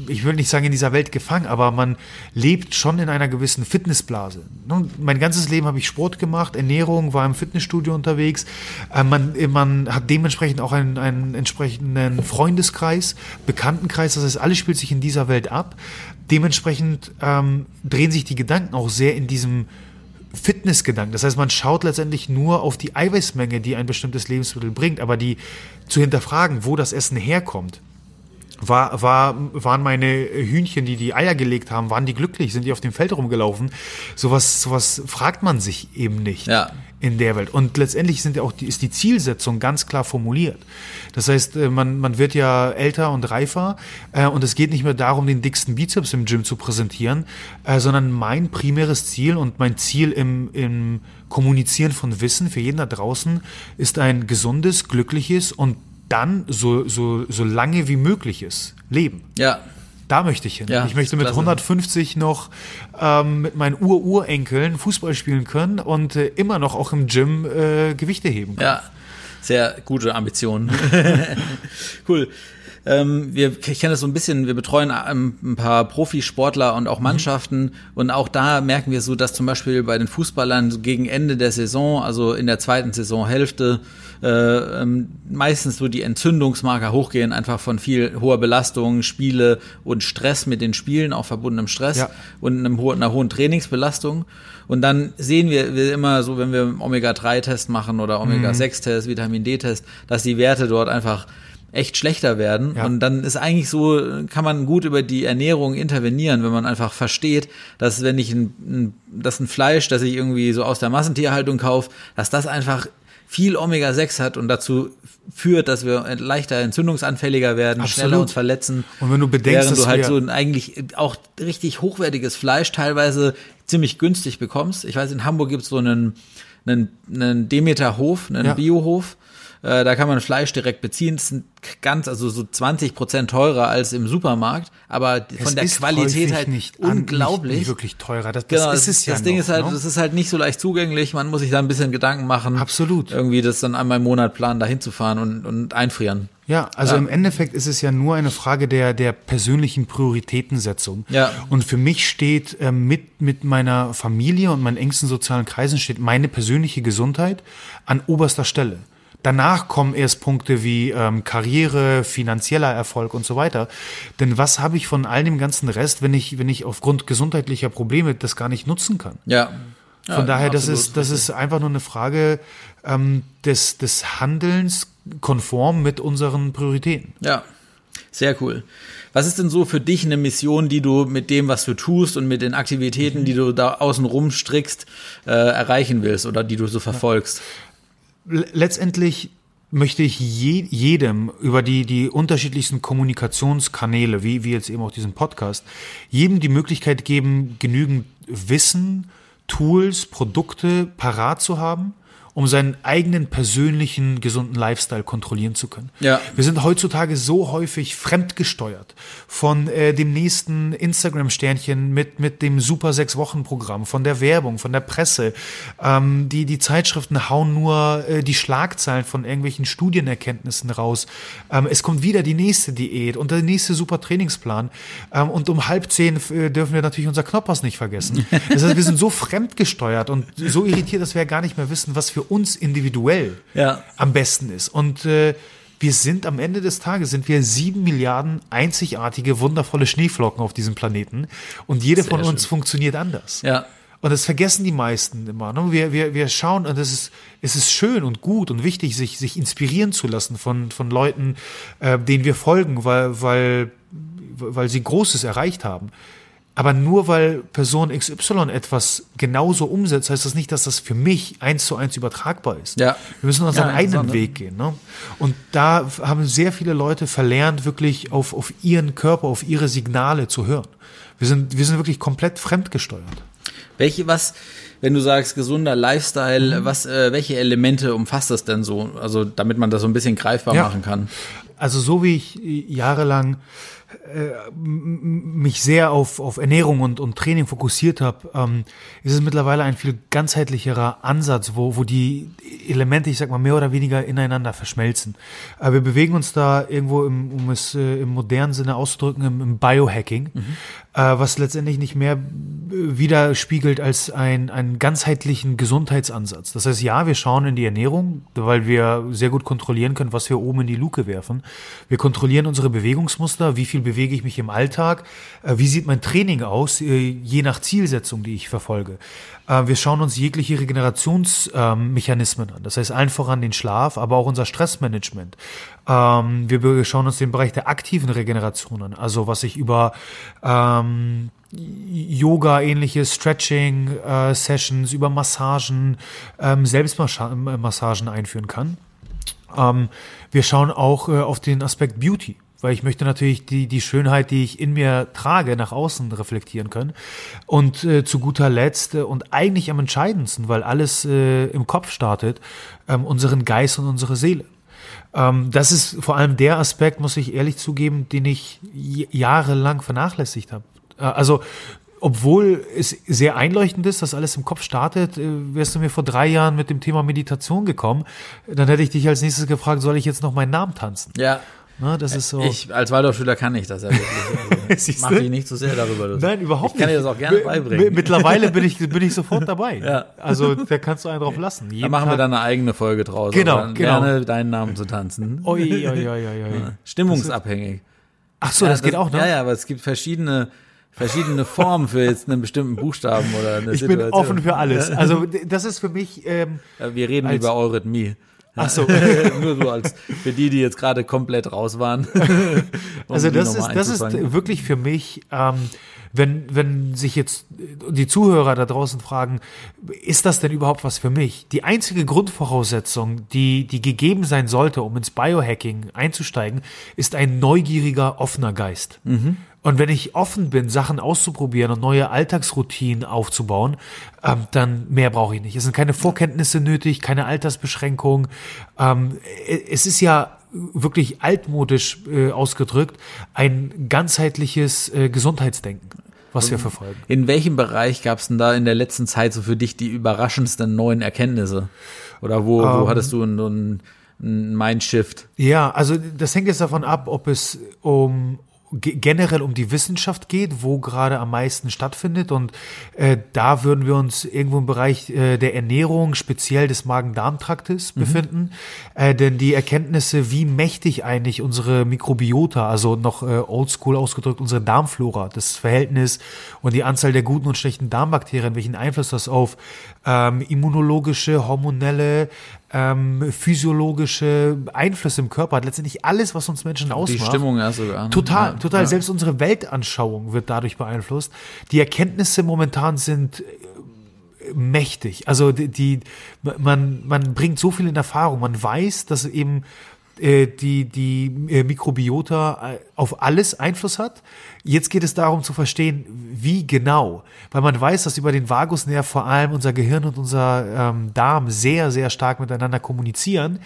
ich will nicht sagen in dieser Welt gefangen, aber man lebt schon in einer gewissen Fitnessblase. Nun, Mein ganzes Leben habe ich Sport gemacht, Ernährung, war im Fitnessstudio unterwegs. Äh, man, man hat dementsprechend auch einen, einen entsprechenden Freundeskreis, Bekanntenkreis. Das heißt, alles spielt sich in dieser Welt ab. Dementsprechend ähm, drehen sich die Gedanken auch sehr in diesem Fitnessgedanken. Das heißt, man schaut letztendlich nur auf die Eiweißmenge, die ein bestimmtes Lebensmittel bringt, aber die zu hinterfragen, wo das Essen herkommt. War, war, waren meine Hühnchen, die die Eier gelegt haben, waren die glücklich? Sind die auf dem Feld rumgelaufen? Sowas, sowas fragt man sich eben nicht. Ja. in der Welt. Und letztendlich sind ja auch die, ist die Zielsetzung ganz klar formuliert. Das heißt, äh, man, man wird ja älter und reifer äh, und es geht nicht mehr darum, den dicksten Bizeps im Gym zu präsentieren, äh, sondern mein primäres Ziel und mein Ziel im, im Kommunizieren von Wissen für jeden da draußen ist ein gesundes, glückliches und dann so, so, so lange wie mögliches Leben. Ja. Da möchte ich hin. Ja, ich möchte mit klasse. 150 noch ähm, mit meinen Ur-Urenkeln Fußball spielen können und äh, immer noch auch im Gym äh, Gewichte heben können. Ja, sehr gute Ambitionen. cool. Ähm, wir, ich kenne das so ein bisschen, wir betreuen ähm, ein paar Profisportler und auch Mannschaften und auch da merken wir so, dass zum Beispiel bei den Fußballern gegen Ende der Saison, also in der zweiten Saisonhälfte, äh, ähm, meistens so die Entzündungsmarker hochgehen, einfach von viel hoher Belastung, Spiele und Stress mit den Spielen, auch verbundenem Stress Ja. und einem, ho- einer hohen Trainingsbelastung. Und dann sehen wir, wir immer so, wenn wir einen Omega-3-Test machen oder Omega-6-Test, Vitamin D-Test, dass die Werte dort einfach echt schlechter werden. Ja. Und dann ist eigentlich so, kann man gut über die Ernährung intervenieren, wenn man einfach versteht, dass wenn ich ein, ein, dass ein Fleisch, das ich irgendwie so aus der Massentierhaltung kaufe, dass das einfach viel Omega-6 hat und dazu führt, dass wir leichter entzündungsanfälliger werden, Absolut. schneller uns verletzen. Und wenn du bedenkst, während du halt so ein eigentlich auch richtig hochwertiges Fleisch teilweise ziemlich günstig bekommst. Ich weiß, in Hamburg gibt es so einen, einen, einen Demeter-Hof, einen Ja. Biohof. Äh, Da kann man Fleisch direkt beziehen. Das ist ein ganz, also so 20 Prozent teurer als im Supermarkt, aber Es von der Qualität halt nicht an- unglaublich. Nicht, nicht wirklich teurer. Das, das Genau, ist das, es ja das Ding noch, ist halt, ne? das ist halt nicht so leicht zugänglich. Man muss sich da ein bisschen Gedanken machen. Absolut. Irgendwie das dann einmal im Monat planen, da hinzufahren und, und einfrieren. Ja, also Ja. im Endeffekt ist es ja nur eine Frage der, der persönlichen Prioritätensetzung. Ja. Und für mich steht äh, mit, mit meiner Familie und meinen engsten sozialen Kreisen steht meine persönliche Gesundheit an oberster Stelle. Danach kommen erst Punkte wie ähm, Karriere, finanzieller Erfolg und so weiter. Denn was habe ich von all dem ganzen Rest, wenn ich, wenn ich aufgrund gesundheitlicher Probleme das gar nicht nutzen kann? Ja. Von Ja, daher, das ist, das ist einfach nur eine Frage ähm, des, des Handelns konform mit unseren Prioritäten. Ja, sehr cool. Was ist denn so für dich eine Mission, die du mit dem, was du tust und mit den Aktivitäten, die du da außen rum strickst, äh, erreichen willst oder die du so verfolgst? Letztendlich möchte ich je, jedem über die, die unterschiedlichsten Kommunikationskanäle, wie, wie jetzt eben auch diesen Podcast, jedem die Möglichkeit geben, genügend Wissen, Tools, Produkte parat zu haben, um seinen eigenen persönlichen gesunden Lifestyle kontrollieren zu können. Ja. Wir sind heutzutage so häufig fremdgesteuert von äh, dem nächsten Instagram-Sternchen mit, mit dem Super sechs Wochen Programm, von der Werbung, von der Presse. Ähm, die, die Zeitschriften hauen nur äh, die Schlagzeilen von irgendwelchen Studienerkenntnissen raus. Ähm, es kommt wieder die nächste Diät und der nächste super Trainingsplan. Ähm, und um halb zehn äh, dürfen wir natürlich unser Knoppers nicht vergessen. Das heißt, wir sind so fremdgesteuert und so irritiert, dass wir ja gar nicht mehr wissen, was für uns individuell Ja. am besten ist. Und äh, wir sind am Ende des Tages sind wir sieben Milliarden einzigartige, wundervolle Schneeflocken auf diesem Planeten. Und jede von uns schön. funktioniert anders. Ja. Und das vergessen die meisten immer. Ne? Wir, wir, wir schauen, und es ist, es ist schön und gut und wichtig, sich, sich inspirieren zu lassen von, von Leuten, äh, denen wir folgen, weil, weil, weil sie Großes erreicht haben. Aber nur weil Person XY etwas genauso umsetzt, heißt das nicht, dass das für mich eins zu eins übertragbar ist. Ja. Wir müssen unseren Ja, eigenen ne? Weg gehen. Ne? Und da haben sehr viele Leute verlernt, wirklich auf, auf ihren Körper, auf ihre Signale zu hören. Wir sind, wir sind wirklich komplett fremdgesteuert. Welche, was, wenn du sagst, gesunder Lifestyle, Mhm. was, äh, welche Elemente umfasst das denn so? Also, damit man das so ein bisschen greifbar Ja. machen kann. Also so wie ich äh, jahrelang äh, mich sehr auf, auf Ernährung und, und Training fokussiert habe, ähm, ist es mittlerweile ein viel ganzheitlicherer Ansatz, wo, wo die Elemente, ich sag mal, mehr oder weniger ineinander verschmelzen. Äh, wir bewegen uns da irgendwo, im, um es äh, im modernen Sinne auszudrücken, im, im Biohacking, äh, was letztendlich nicht mehr äh, widerspiegelt als ein, einen ganzheitlichen Gesundheitsansatz. Das heißt, ja, wir schauen in die Ernährung, weil wir sehr gut kontrollieren können, was wir oben in die Luke werfen. Wir kontrollieren unsere Bewegungsmuster, wie viel bewege ich mich im Alltag, äh, wie sieht mein Training aus, äh, je nach Zielsetzung, die ich verfolge. Äh, Wir schauen uns jegliche Regenerationsmechanismen an. Das heißt allen voran den Schlaf, aber auch unser Stressmanagement. Ähm, Wir schauen uns den Bereich der aktiven Regeneration an. Also was ich über ähm, Yoga-ähnliche Stretching-Sessions, über Massagen, ähm, Selbstmassagen einführen kann. Ähm, wir schauen auch äh, auf den Aspekt Beauty weil ich möchte natürlich die, die Schönheit, die ich in mir trage, nach außen reflektieren können. Und äh, zu guter Letzt äh, und eigentlich am entscheidendsten, weil alles äh, im Kopf startet, ähm, unseren Geist und unsere Seele. Ähm, das ist vor allem der Aspekt, muss ich ehrlich zugeben, den ich jahrelang vernachlässigt habe. Äh, also obwohl es sehr einleuchtend ist, dass alles im Kopf startet, äh, wärst du mir vor drei Jahren mit dem Thema Meditation gekommen, dann hätte ich dich als nächstes gefragt, soll ich jetzt noch meinen Namen tanzen? Ja. Ne, das ist so. Ich als Waldorfschüler kann ich das ja wirklich. Also, mach dich nicht zu so sehr darüber. Lustig. Nein, überhaupt nicht. Ich kann dir das auch gerne beibringen. Mittlerweile bin ich, bin ich sofort dabei. ja. Also da kannst du einen drauf lassen. Jeden da machen Tag. wir dann eine eigene Folge draus. Genau, genau. Gerne deinen Namen zu tanzen. Oi, oi, oi, oi, oi. Stimmungsabhängig. Ach so, das, das geht auch noch. Ja, ja, aber es gibt verschiedene verschiedene Formen für jetzt einen bestimmten Buchstaben oder eine ich Situation. Ich bin offen für alles. Also das ist für mich. Ähm, wir reden über Eurythmie. Ach so. Nur so als für die, die jetzt gerade komplett raus waren. um also das ist, das ist wirklich für mich, ähm, wenn, wenn sich jetzt die Zuhörer da draußen fragen, ist das denn überhaupt was für mich? Die einzige Grundvoraussetzung, die, die gegeben sein sollte, um ins Biohacking einzusteigen, ist ein neugieriger, offener Geist. Mhm. Und wenn ich offen bin, Sachen auszuprobieren und neue Alltagsroutinen aufzubauen, ähm, dann mehr brauche ich nicht. Es sind keine Vorkenntnisse nötig, keine Altersbeschränkung. Ähm, es ist ja wirklich altmodisch äh, ausgedrückt ein ganzheitliches äh, Gesundheitsdenken was wir verfolgen. In welchem Bereich gab es denn da in der letzten Zeit so für dich die überraschendsten neuen Erkenntnisse? Oder wo, wo um, ähm. hattest du einen, einen Mindshift? Ja, also das hängt jetzt davon ab, ob es um, generell um die Wissenschaft geht, wo gerade am meisten stattfindet. Und äh, da würden wir uns irgendwo im Bereich äh, der Ernährung, speziell des Magen-Darm-Traktes, mhm. befinden. Äh, denn die Erkenntnisse, wie mächtig eigentlich unsere Mikrobiota, also noch äh, oldschool ausgedrückt, unsere Darmflora, das Verhältnis und die Anzahl der guten und schlechten Darmbakterien, welchen Einfluss das auf ähm, immunologische, hormonelle, ähm, physiologische Einflüsse im Körper hat. Letztendlich alles, was uns Menschen ausmacht. Die Stimmung ja sogar. Ne? Total, ja, total. Ja. Selbst unsere Weltanschauung wird dadurch beeinflusst. Die Erkenntnisse momentan sind äh, mächtig. Also die, die man, man bringt so viel in Erfahrung. Man weiß, dass eben äh, die, die äh, Mikrobiota äh, auf alles Einfluss hat. Jetzt geht es darum zu verstehen, wie genau. Weil man weiß, dass über den Vagusnerv vor allem unser Gehirn und unser ähm, Darm sehr, sehr stark miteinander kommunizieren.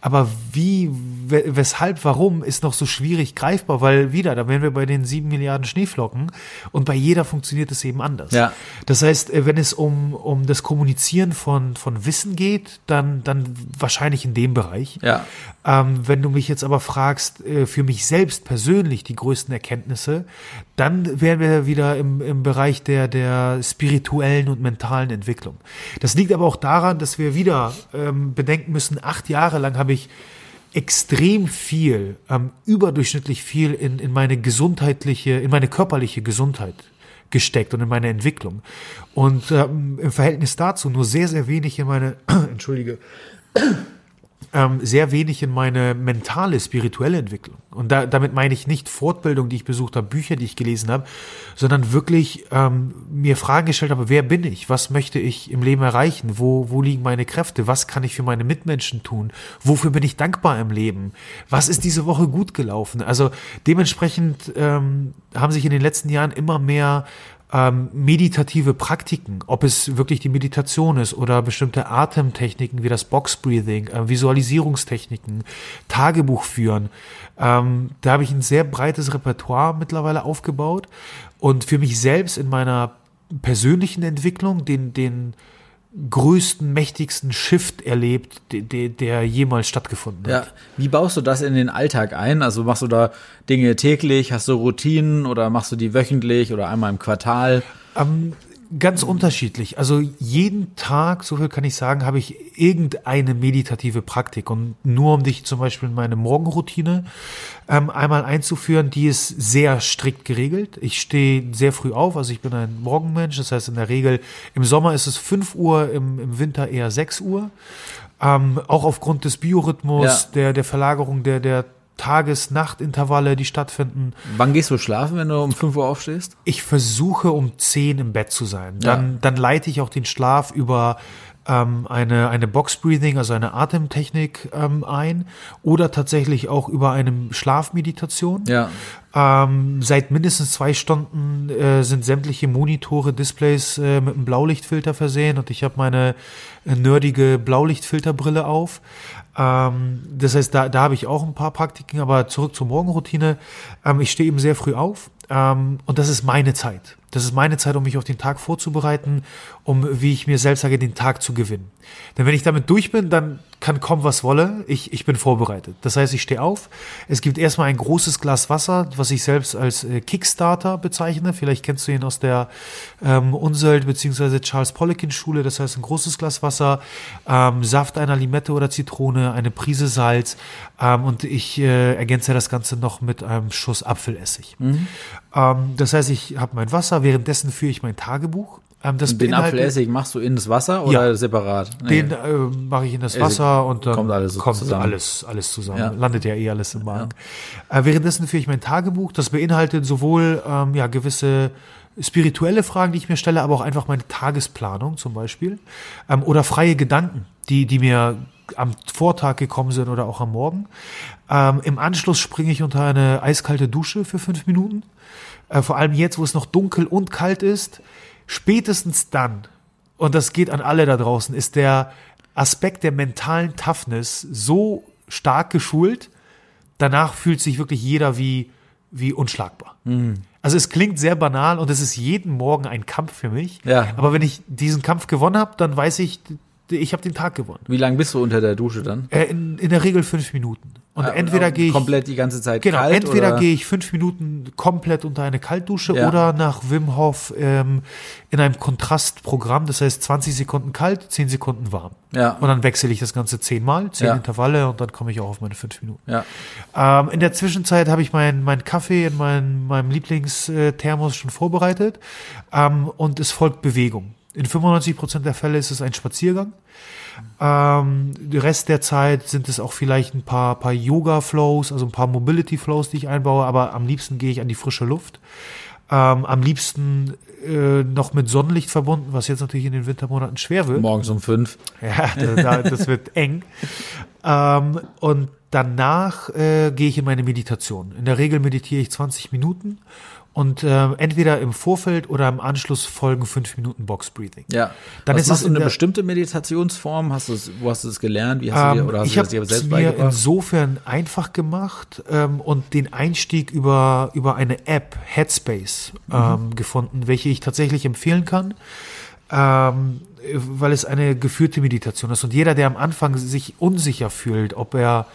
Aber wie, weshalb, warum, ist noch so schwierig greifbar, weil wieder, da wären wir bei den sieben Milliarden Schneeflocken und bei jeder funktioniert es eben anders. Ja. Das heißt, äh, wenn es um, um das Kommunizieren von, von Wissen geht, dann, dann wahrscheinlich in dem Bereich. Ja. Ähm, wenn du mich jetzt aber fragst, äh, für mich selbst persönlich die größten Erkenntnisse, dann wären wir wieder im, im Bereich der, der spirituellen und mentalen Entwicklung. Das liegt aber auch daran, dass wir wieder ähm, bedenken müssen, acht Jahre lang habe ich extrem viel, ähm, überdurchschnittlich viel in, in meine gesundheitliche, in meine körperliche Gesundheit gesteckt und in meine Entwicklung. Und ähm, im Verhältnis dazu nur sehr, sehr wenig in meine, entschuldige, ähm, sehr wenig in meine mentale, spirituelle Entwicklung. Und da, damit meine ich nicht Fortbildung, die ich besucht habe, Bücher, die ich gelesen habe, sondern wirklich ähm, mir Fragen gestellt habe, wer bin ich? Was möchte ich im Leben erreichen? Wo, wo liegen meine Kräfte? Was kann ich für meine Mitmenschen tun? Wofür bin ich dankbar im Leben? Was ist diese Woche gut gelaufen? Also dementsprechend ähm, haben sich in den letzten Jahren immer mehr ähm, meditative Praktiken, ob es wirklich die Meditation ist oder bestimmte Atemtechniken wie das Box Breathing, äh, Visualisierungstechniken, Tagebuch führen. Ähm, da habe ich ein sehr breites Repertoire mittlerweile aufgebaut und für mich selbst in meiner persönlichen Entwicklung den, den größten, mächtigsten Shift erlebt, der, der jemals stattgefunden hat. Ja, wie baust du das in den Alltag ein? Also machst du da Dinge täglich, hast du Routinen oder machst du die wöchentlich oder einmal im Quartal? Ähm, Ganz unterschiedlich. Also jeden Tag, so viel kann ich sagen, habe ich irgendeine meditative Praktik. Und nur um dich zum Beispiel in meine Morgenroutine ähm, einmal einzuführen, die ist sehr strikt geregelt. Ich stehe sehr früh auf, also ich bin ein Morgenmensch. Das heißt, in der Regel im Sommer ist es 5 Uhr, im, im Winter eher 6 Uhr. Ähm, auch aufgrund des Biorhythmus, ja. der, der Verlagerung der, der Tages-Nacht-Intervalle, die stattfinden. Wann gehst du schlafen, wenn du um 5 Uhr aufstehst? Ich versuche um 10 im Bett zu sein. Dann, Ja. dann leite ich auch den Schlaf über ähm, eine, eine Box Breathing, also eine Atemtechnik ähm, ein oder tatsächlich auch über eine Schlafmeditation. Ja. Ähm, seit mindestens zwei Stunden äh, sind sämtliche Monitore, Displays äh, mit einem Blaulichtfilter versehen und ich habe meine äh, nerdige Blaulichtfilterbrille auf. Ähm, das heißt, da, da habe ich auch ein paar Praktiken, aber zurück zur Morgenroutine. Ähm, ich stehe eben sehr früh auf ähm, und das ist meine Zeit. Das ist meine Zeit, um mich auf den Tag vorzubereiten, um, wie ich mir selbst sage, den Tag zu gewinnen. Denn wenn ich damit durch bin, dann kann kommen, was wolle. Ich, ich bin vorbereitet. Das heißt, ich stehe auf. Es gibt erstmal ein großes Glas Wasser, was ich selbst als äh, Kickstarter bezeichne. Vielleicht kennst du ihn aus der ähm, Unseld bzw. Charles Poliquin Schule. Das heißt, ein großes Glas Wasser, ähm, Saft einer Limette oder Zitrone, eine Prise Salz ähm, und ich äh, ergänze das Ganze noch mit einem Schuss Apfelessig. Ähm, das heißt, ich habe mein Wasser, währenddessen führe ich mein Tagebuch. Ähm, das Den Apfelessig machst du in das Wasser oder Ja. separat? den äh, mache ich in das Essig Wasser und dann kommt alles so kommt zusammen. alles, alles zusammen. Ja. Landet ja eh alles im Magen. Äh, währenddessen führe ich mein Tagebuch. Das beinhaltet sowohl ähm, ja, gewisse spirituelle Fragen, die ich mir stelle, aber auch einfach meine Tagesplanung zum Beispiel. Ähm, oder freie Gedanken, die, die mir am Vortag gekommen sind oder auch am Morgen. Ähm, Im Anschluss springe ich unter eine eiskalte Dusche für fünf Minuten. Äh, vor allem jetzt, wo es noch dunkel und kalt ist. Spätestens dann, und das geht an alle da draußen, ist der Aspekt der mentalen Toughness so stark geschult, danach fühlt sich wirklich jeder wie, wie unschlagbar. Also es klingt sehr banal und es ist jeden Morgen ein Kampf für mich. Ja. Aber wenn ich diesen Kampf gewonnen habe, dann weiß ich, ich habe den Tag gewonnen. Wie lange bist du unter der Dusche dann? Äh, in, in der Regel fünf Minuten. Und entweder gehe ich komplett die ganze Zeit Genau, kalt entweder gehe ich fünf Minuten komplett unter eine Kaltdusche Ja. oder nach Wim Hof ähm, in einem Kontrastprogramm, das heißt 20 Sekunden kalt, 10 Sekunden warm. Ja. Und dann wechsle ich das Ganze zehnmal, zehn Ja. Intervalle und dann komme ich auch auf meine fünf Minuten. Ja. Ähm, in der Zwischenzeit habe ich meinen mein Kaffee in mein, meinem Lieblingsthermos schon vorbereitet ähm, und es folgt Bewegung. In 95 Prozent der Fälle ist es ein Spaziergang. Ähm, der Rest der Zeit sind es auch vielleicht ein paar, paar Yoga-Flows, also ein paar Mobility-Flows, die ich einbaue, aber am liebsten gehe ich an die frische Luft. Ähm, am liebsten äh, noch mit Sonnenlicht verbunden, was jetzt natürlich in den Wintermonaten schwer wird. Morgens um fünf. Ja, da, da, das wird eng. Ähm, und danach äh, gehe ich in meine Meditation. In der Regel meditiere ich 20 Minuten und äh, entweder im Vorfeld oder im Anschluss folgen 5 Minuten Box Breathing. Ja. Dann Was ist es eine bestimmte Meditationsform? Hast du es, wo hast du es gelernt? Wie hast du dir, Ähm, oder hast ich habe es mir insofern einfach gemacht ähm, und den Einstieg über, über eine App, Headspace, Mhm. ähm, gefunden, welche ich tatsächlich empfehlen kann, ähm, weil es eine geführte Meditation ist. Und jeder, der am Anfang sich unsicher fühlt, ob er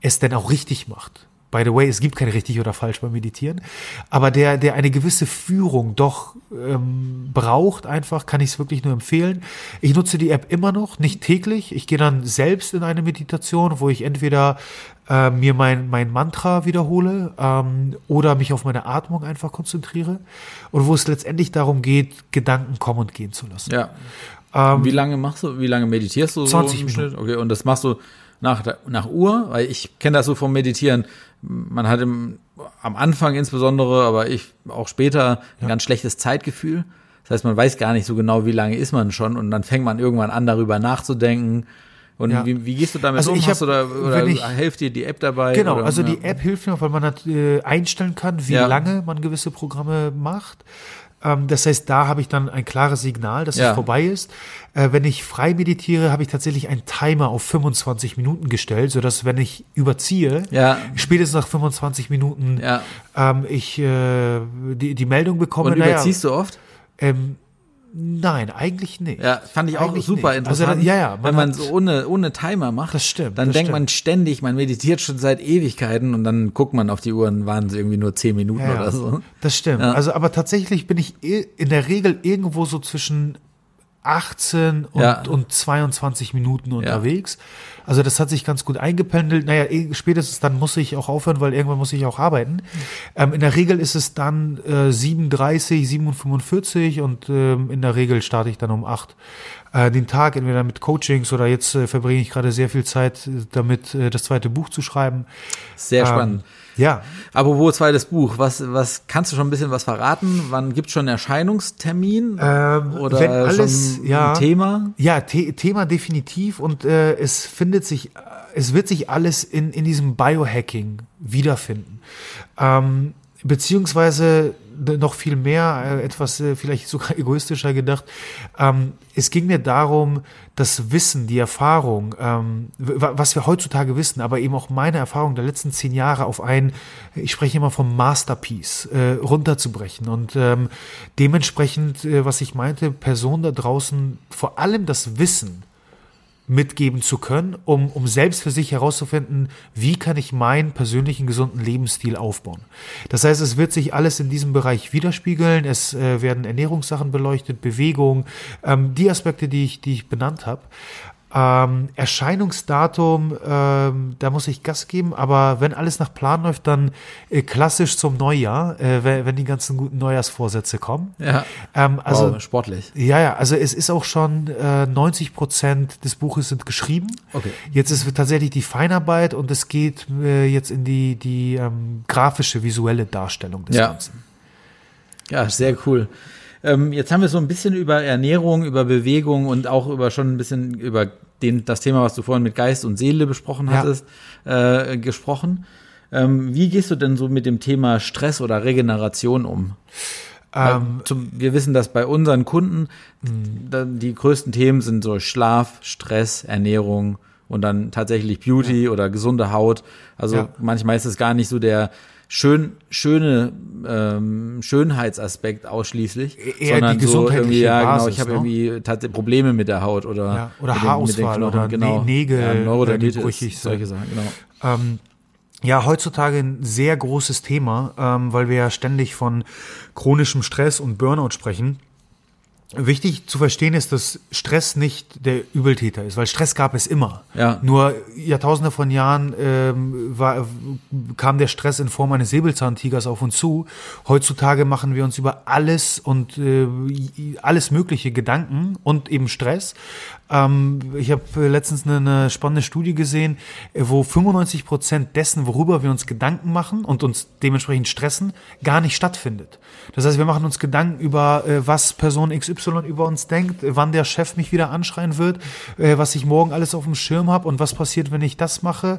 es denn auch richtig macht. By the way, es gibt kein richtig oder falsch beim Meditieren, aber der, der eine gewisse Führung doch ähm, braucht, einfach, kann ich es wirklich nur empfehlen. Ich nutze die App immer noch, nicht täglich. Ich gehe dann selbst in eine Meditation, wo ich entweder äh, mir mein, mein Mantra wiederhole ähm, oder mich auf meine Atmung einfach konzentriere und wo es letztendlich darum geht, Gedanken kommen und gehen zu lassen. Ja. Ähm, wie lange machst du, wie lange meditierst du 20 so im Minuten. Schnitt? Okay, und das machst du nach, nach Uhr? Weil ich kenne das so vom Meditieren. Man hat im, am Anfang insbesondere, aber ich auch später ein ganz schlechtes Zeitgefühl. Das heißt, man weiß gar nicht so genau, wie lange ist man schon und dann fängt man irgendwann an, darüber nachzudenken. Und Ja. wie, wie gehst du damit Also um? ich hab- oder wenn ich- hilft dir die App dabei? Genau, oder, also ja. die App hilft mir, weil man äh, einstellen kann, wie Ja. lange man gewisse Programme macht. Ähm, das heißt, da habe ich dann ein klares Signal, dass Ja. es vorbei ist. Äh, wenn ich frei meditiere, habe ich tatsächlich einen Timer auf 25 Minuten gestellt, sodass wenn ich überziehe, Ja. spätestens nach 25 Minuten Ja. ähm, ich äh, die, die Meldung bekomme. Und überziehst du oft? Ähm, nein, eigentlich nicht. Ja, fand ich auch Eigentlich super nicht. Also, interessant. ja, ja, man wenn man so ohne, ohne Timer macht, Das stimmt, dann das denkt stimmt. man ständig, man meditiert schon seit Ewigkeiten und dann guckt man auf die Uhr und waren es irgendwie nur zehn Minuten Ja, oder so. Das stimmt. Also, aber tatsächlich bin ich i- in der Regel irgendwo so zwischen 18 und, Ja. und 22 Minuten unterwegs. Also das hat sich ganz gut eingependelt. Naja, eh, spätestens dann muss ich auch aufhören, weil irgendwann muss ich auch arbeiten. Ähm, in der Regel ist es dann äh, 7.30, 7.45 und ähm, in der Regel starte ich dann um 8 äh, den Tag, entweder mit Coachings oder jetzt äh, verbringe ich gerade sehr viel Zeit äh, damit, äh, das zweite Buch zu schreiben. Sehr Ähm, spannend. Ja, Apropos zweites Buch, was, was kannst du schon ein bisschen was verraten? Wann gibt's schon einen Erscheinungstermin? Ähm, Oder wenn alles, schon ja. ein Thema? Ja, The Thema definitiv und äh, es findet sich, es wird sich alles in, in diesem Biohacking wiederfinden. Ähm, beziehungsweise noch viel mehr, äh, etwas äh, vielleicht sogar egoistischer gedacht. Ähm, es ging mir darum, das Wissen, die Erfahrung, ähm, was wir heutzutage wissen, aber eben auch meine Erfahrung der letzten zehn Jahre auf ein, ich spreche immer vom Masterpiece, äh, runterzubrechen. Und ähm, dementsprechend, äh, was ich meinte, Personen da draußen vor allem das Wissen mitgeben zu können, um, um selbst für sich herauszufinden, wie kann ich meinen persönlichen gesunden Lebensstil aufbauen. Das heißt, es wird sich alles in diesem Bereich widerspiegeln. Es äh, werden Ernährungssachen beleuchtet, Bewegung, ähm, die Aspekte, die ich, die ich benannt habe. Ähm, Erscheinungsdatum, ähm, da muss ich Gas geben, aber wenn alles nach Plan läuft, dann äh, klassisch zum Neujahr, äh, wenn, wenn die ganzen guten Neujahrsvorsätze kommen. Ja. Ähm, also wow, sportlich. ja, ja, also es ist auch schon äh, 90 Prozent des Buches sind geschrieben. Okay. Jetzt ist tatsächlich die Feinarbeit und es geht äh, jetzt in die, die ähm, grafische, visuelle Darstellung des Ja. Ganzen. Ja, sehr cool. Ähm, jetzt haben wir so ein bisschen über Ernährung, über Bewegung und auch über schon ein bisschen über den, das Thema, was du vorhin mit Geist und Seele besprochen Ja. hattest, äh, gesprochen. Ähm, wie gehst du denn so mit dem Thema Stress oder Regeneration um? Ähm, zum, wir wissen, dass bei unseren Kunden da, die größten Themen sind so Schlaf, Stress, Ernährung und dann tatsächlich Beauty oder gesunde Haut. Also Ja. manchmal ist es gar nicht so der schön, schöne ähm, Schönheitsaspekt ausschließlich, Eher die sondern so gesundheitliche irgendwie, ja, genau, Basis, ich habe ne? irgendwie tatsächlich Probleme mit der Haut oder, Ja, oder mit den- Haarausfall mit den oder genau. Nä- Nägel, ja, die Neurodermitis, brüchig solche Sachen, genau. Ähm, ja, heutzutage ein sehr großes Thema, ähm, weil wir ja ständig von chronischem Stress und Burnout sprechen. Wichtig zu verstehen ist, dass Stress nicht der Übeltäter ist, weil Stress gab es immer. Ja. Nur Jahrtausende von Jahren ähm, war, kam der Stress in Form eines Säbelzahntigers auf uns zu. Heutzutage machen wir uns über alles und äh, alles Mögliche Gedanken und eben Stress. Ähm, ich habe äh, letztens eine, eine spannende Studie gesehen, äh, wo 95 Prozent dessen, worüber wir uns Gedanken machen und uns dementsprechend stressen, gar nicht stattfindet. Das heißt, wir machen uns Gedanken über, äh, was Person XY über uns denkt, äh, wann der Chef mich wieder anschreien wird, äh, was ich morgen alles auf dem Schirm habe und was passiert, wenn ich das mache.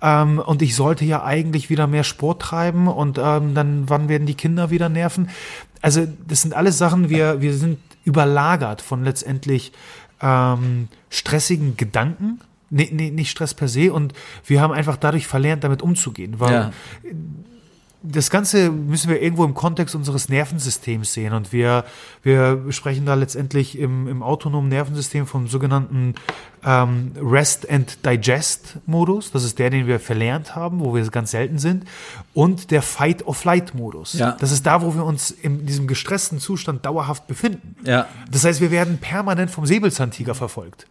Ähm, und ich sollte ja eigentlich wieder mehr Sport treiben und ähm, dann, wann werden die Kinder wieder nerven? Also, das sind alles Sachen, wir, wir sind überlagert von letztendlich ähm, stressigen Gedanken. Nee, nee, nicht Stress per se. Und wir haben einfach dadurch verlernt, damit umzugehen. Weil Ja. Das Ganze müssen wir irgendwo im Kontext unseres Nervensystems sehen. Und wir, wir sprechen da letztendlich im, im autonomen Nervensystem vom sogenannten ähm, Rest and Digest Modus. Das ist der, den wir verlernt haben, wo wir ganz selten sind. Und der Fight or Flight Modus. Ja. Das ist da, wo wir uns in diesem gestressten Zustand dauerhaft befinden. Ja. Das heißt, wir werden permanent vom Säbelzahntiger verfolgt.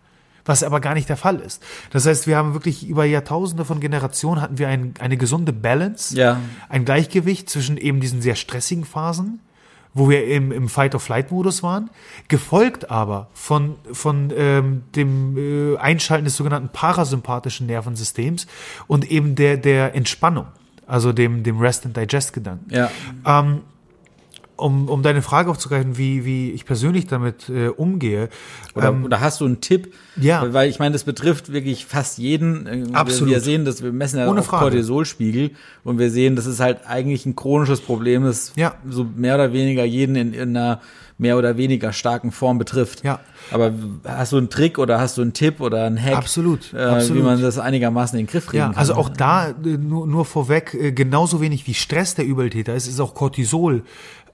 Was aber gar nicht der Fall ist. Das heißt, wir haben wirklich über Jahrtausende von Generationen hatten wir ein, eine gesunde Balance, Ja. ein Gleichgewicht zwischen eben diesen sehr stressigen Phasen, wo wir im, im Fight-of-Flight-Modus waren, gefolgt aber von, von ähm, dem äh, Einschalten des sogenannten parasympathischen Nervensystems und eben der, der Entspannung, also dem, dem Rest-and-Digest-Gedanken. Ja. Ähm, um, um deine Frage aufzugreifen, wie, wie ich persönlich damit äh, umgehe. Oder, ähm, oder hast du einen Tipp? Ja. Weil ich meine, das betrifft wirklich fast jeden. Äh, Absolut. Wir, wir sehen das, wir messen ja Ohne auch. Cortisolspiegel und wir sehen, das ist halt eigentlich ein chronisches Problem, das Ja. so mehr oder weniger jeden in, in einer mehr oder weniger starken Form betrifft. Ja. Aber hast du einen Trick oder hast du einen Tipp oder einen Hack? Absolut, Äh, absolut. Wie man das einigermaßen in den Griff kriegen Ja, kann. also auch da äh, nur, nur vorweg, äh, genauso wenig wie Stress der Übeltäter ist, ist auch Cortisol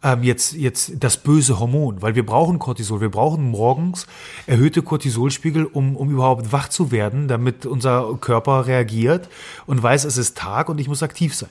ähm, jetzt, jetzt das böse Hormon, weil wir brauchen Cortisol. Wir brauchen morgens erhöhte Cortisolspiegel, um, um überhaupt wach zu werden, damit unser Körper reagiert und weiß, es ist Tag und ich muss aktiv sein.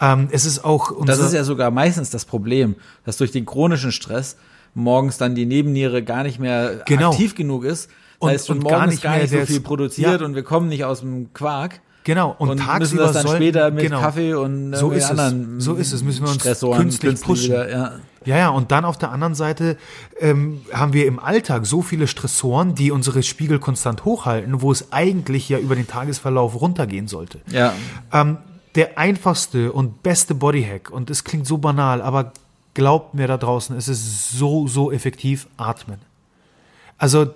Ähm, es ist auch unser, Das ist ja sogar meistens das Problem, dass durch den chronischen Stress morgens dann die Nebenniere gar nicht mehr Genau. aktiv genug ist. Das Und- heißt, schon und gar morgens nicht gar mehr nicht so viel produziert Ja. und wir kommen nicht aus dem Quark. Genau, und, Und müssen tagsüber das dann später mit genau. Kaffee und so ist anderen es. So ist es. Müssen wir uns Stressoren künstlich künstlich pushen. wieder, ja. Ja, ja, und dann auf der anderen Seite ähm, haben wir im Alltag so viele Stressoren, die unsere Spiegel konstant hochhalten, wo es eigentlich ja über den Tagesverlauf runtergehen sollte. Ja. Ähm, der einfachste und beste Bodyhack, und es klingt so banal, aber glaubt mir da draußen, es ist so, so effektiv, atmen. Also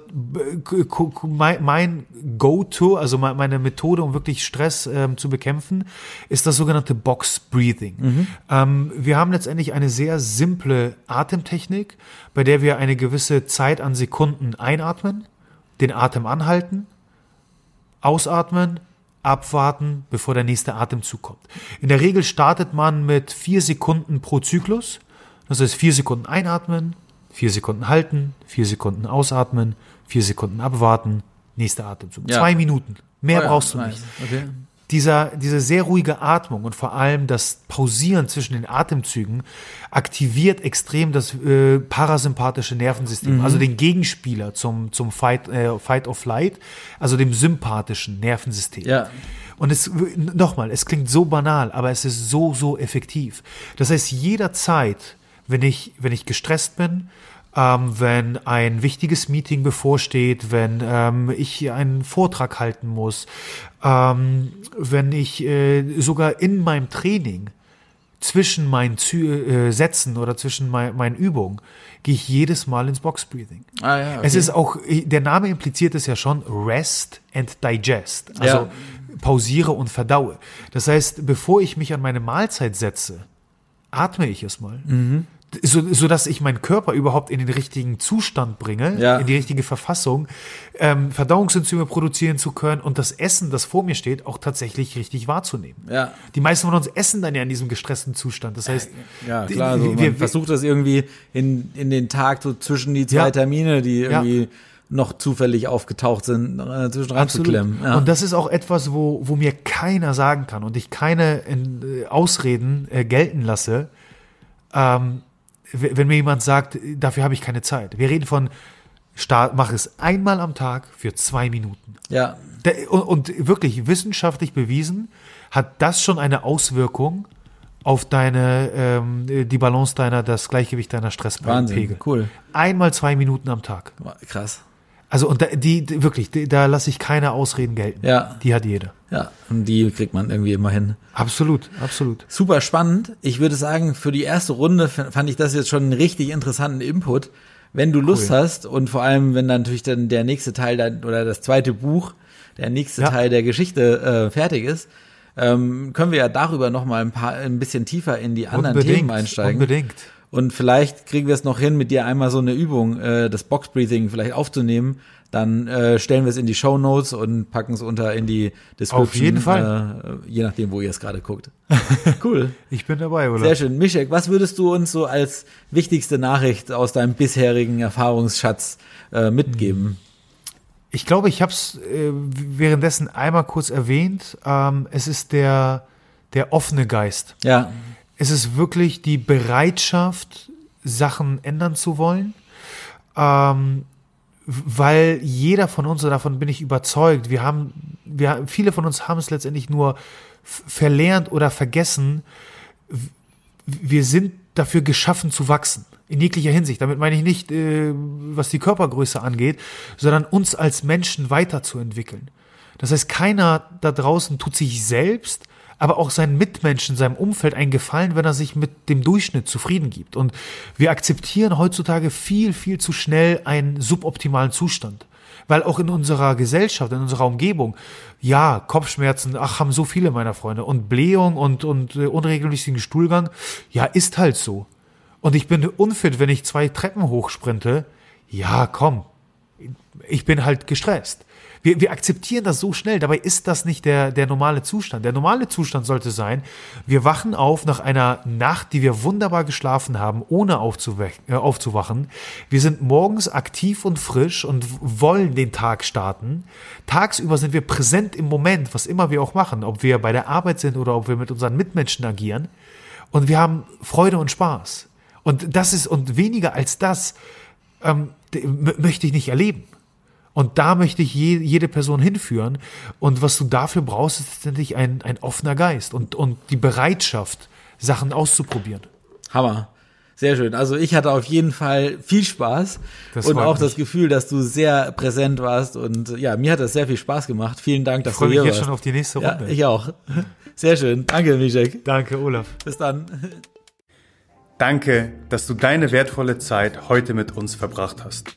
mein, mein Go-To, also me- meine Methode, um wirklich Stress ähm, zu bekämpfen, ist das sogenannte Box Breathing. Ähm, wir haben letztendlich eine sehr simple Atemtechnik, bei der wir eine gewisse Zeit an Sekunden einatmen, den Atem anhalten, ausatmen, abwarten, bevor der nächste Atemzug kommt. In der Regel startet man mit vier Sekunden pro Zyklus. Das heißt, vier Sekunden einatmen, vier Sekunden halten, vier Sekunden ausatmen, vier Sekunden abwarten, nächster Atemzug. Ja. Zwei Minuten. Mehr Oh ja, brauchst du nice. nicht. Okay. Dieser, diese sehr ruhige Atmung und vor allem das Pausieren zwischen den Atemzügen aktiviert extrem das äh, parasympathische Nervensystem, also den Gegenspieler zum, zum Fight, äh, Fight or Flight, also dem sympathischen Nervensystem. Ja. Und es, nochmal, es klingt so banal, aber es ist so, so effektiv. Das heißt, jederzeit, wenn ich, wenn ich gestresst bin, ähm, wenn ein wichtiges Meeting bevorsteht, wenn ähm, ich einen Vortrag halten muss, ähm, wenn ich äh, sogar in meinem Training zwischen meinen Zü äh, Sätzen oder zwischen mein, meinen Übungen gehe ich jedes Mal ins Box Breathing. Ah, ja, okay. Es ist auch, der Name impliziert es ja schon, Rest and Digest. Also Ja. pausiere und verdaue. Das heißt, bevor ich mich an meine Mahlzeit setze, atme ich erstmal. Mhm. So, so dass ich meinen Körper überhaupt in den richtigen Zustand bringe, Ja. in die richtige Verfassung, ähm, Verdauungsenzyme produzieren zu können und das Essen, das vor mir steht, auch tatsächlich richtig wahrzunehmen. Ja. Die meisten von uns essen dann ja in diesem gestressten Zustand. Das heißt, Ja, die- klar, so, man wir- versucht das irgendwie in, in den Tag so zwischen die zwei Ja. Termine, die Ja. irgendwie noch zufällig aufgetaucht sind, äh, zwischen reinzuklemmen. Ja. Und das ist auch etwas, wo, wo mir keiner sagen kann und ich keine äh, Ausreden äh, gelten lasse, ähm, wenn mir jemand sagt, dafür habe ich keine Zeit. Wir reden von, start, mach es einmal am Tag für zwei Minuten. ja, Und, und wirklich wissenschaftlich bewiesen hat das schon eine Auswirkung auf deine, ähm, die Balance deiner, das Gleichgewicht deiner Wahnsinn, Stresspegel. cool. Einmal zwei Minuten am Tag. Krass. Also und da, die, die wirklich, die, da lasse ich keine Ausreden gelten. Ja. Die hat jeder. Ja, und die kriegt man irgendwie immer hin. Absolut, absolut. Super spannend. Ich würde sagen, für die erste Runde fand ich das jetzt schon einen richtig interessanten Input. Wenn du Lust hast und vor allem, wenn dann natürlich dann der nächste Teil dann, oder das zweite Buch, der nächste Ja. Teil der Geschichte äh, fertig ist, ähm, können wir ja darüber noch mal ein paar ein bisschen tiefer in die anderen Themen einsteigen. Unbedingt. Und vielleicht kriegen wir es noch hin, mit dir einmal so eine Übung, äh, das Box Breathing vielleicht aufzunehmen. Dann äh, stellen wir es in die Show Notes und packen es unter in die Description. Auf jeden Fall. Äh, je nachdem, wo ihr es gerade guckt. cool. Ich bin dabei, oder? Sehr schön. Mischek, was würdest du uns so als wichtigste Nachricht aus deinem bisherigen Erfahrungsschatz äh, mitgeben? Ich glaube, ich habe es äh, währenddessen einmal kurz erwähnt. Ähm, es ist der, der offene Geist. Ja, Es ist wirklich die Bereitschaft, Sachen ändern zu wollen. Ähm, weil jeder von uns, und davon bin ich überzeugt, wir haben, wir, viele von uns haben es letztendlich nur verlernt oder vergessen, wir sind dafür geschaffen zu wachsen. In jeglicher Hinsicht. Damit meine ich nicht, äh, was die Körpergröße angeht, sondern uns als Menschen weiterzuentwickeln. Das heißt, keiner da draußen tut sich selbst, aber auch seinen Mitmenschen, seinem Umfeld einen Gefallen, wenn er sich mit dem Durchschnitt zufrieden gibt. Und wir akzeptieren heutzutage viel, viel zu schnell einen suboptimalen Zustand. Weil auch in unserer Gesellschaft, in unserer Umgebung, ja, Kopfschmerzen, ach, haben so viele meiner Freunde. Und Blähung und, und äh, unregelmäßigen Stuhlgang, ja, ist halt so. Und ich bin unfit, wenn ich zwei Treppen hochsprinte. Ja, komm, ich bin halt gestresst. Wir, wir akzeptieren das so schnell. Dabei ist das nicht der, der normale Zustand. Der normale Zustand sollte sein, wir wachen auf nach einer Nacht, die wir wunderbar geschlafen haben, ohne äh, aufzuwachen. Wir sind morgens aktiv und frisch und wollen den Tag starten. Tagsüber sind wir präsent im Moment, was immer wir auch machen, ob wir bei der Arbeit sind oder ob wir mit unseren Mitmenschen agieren. Und wir haben Freude und Spaß. Und das ist, und weniger als das ähm, möchte ich nicht erleben. Und da möchte ich je, jede Person hinführen. Und was du dafür brauchst, ist letztendlich ein, ein offener Geist und, und die Bereitschaft, Sachen auszuprobieren. Hammer. Sehr schön. Also ich hatte auf jeden Fall viel Spaß das und auch mich. das Gefühl, dass du sehr präsent warst. Und ja, mir hat das sehr viel Spaß gemacht. Vielen Dank, dass ich du hier warst. Ich freue mich jetzt schon auf die nächste Runde. Ja, ich auch. Sehr schön. Danke, Mischek. Danke, Olaf. Bis dann. Danke, dass du deine wertvolle Zeit heute mit uns verbracht hast.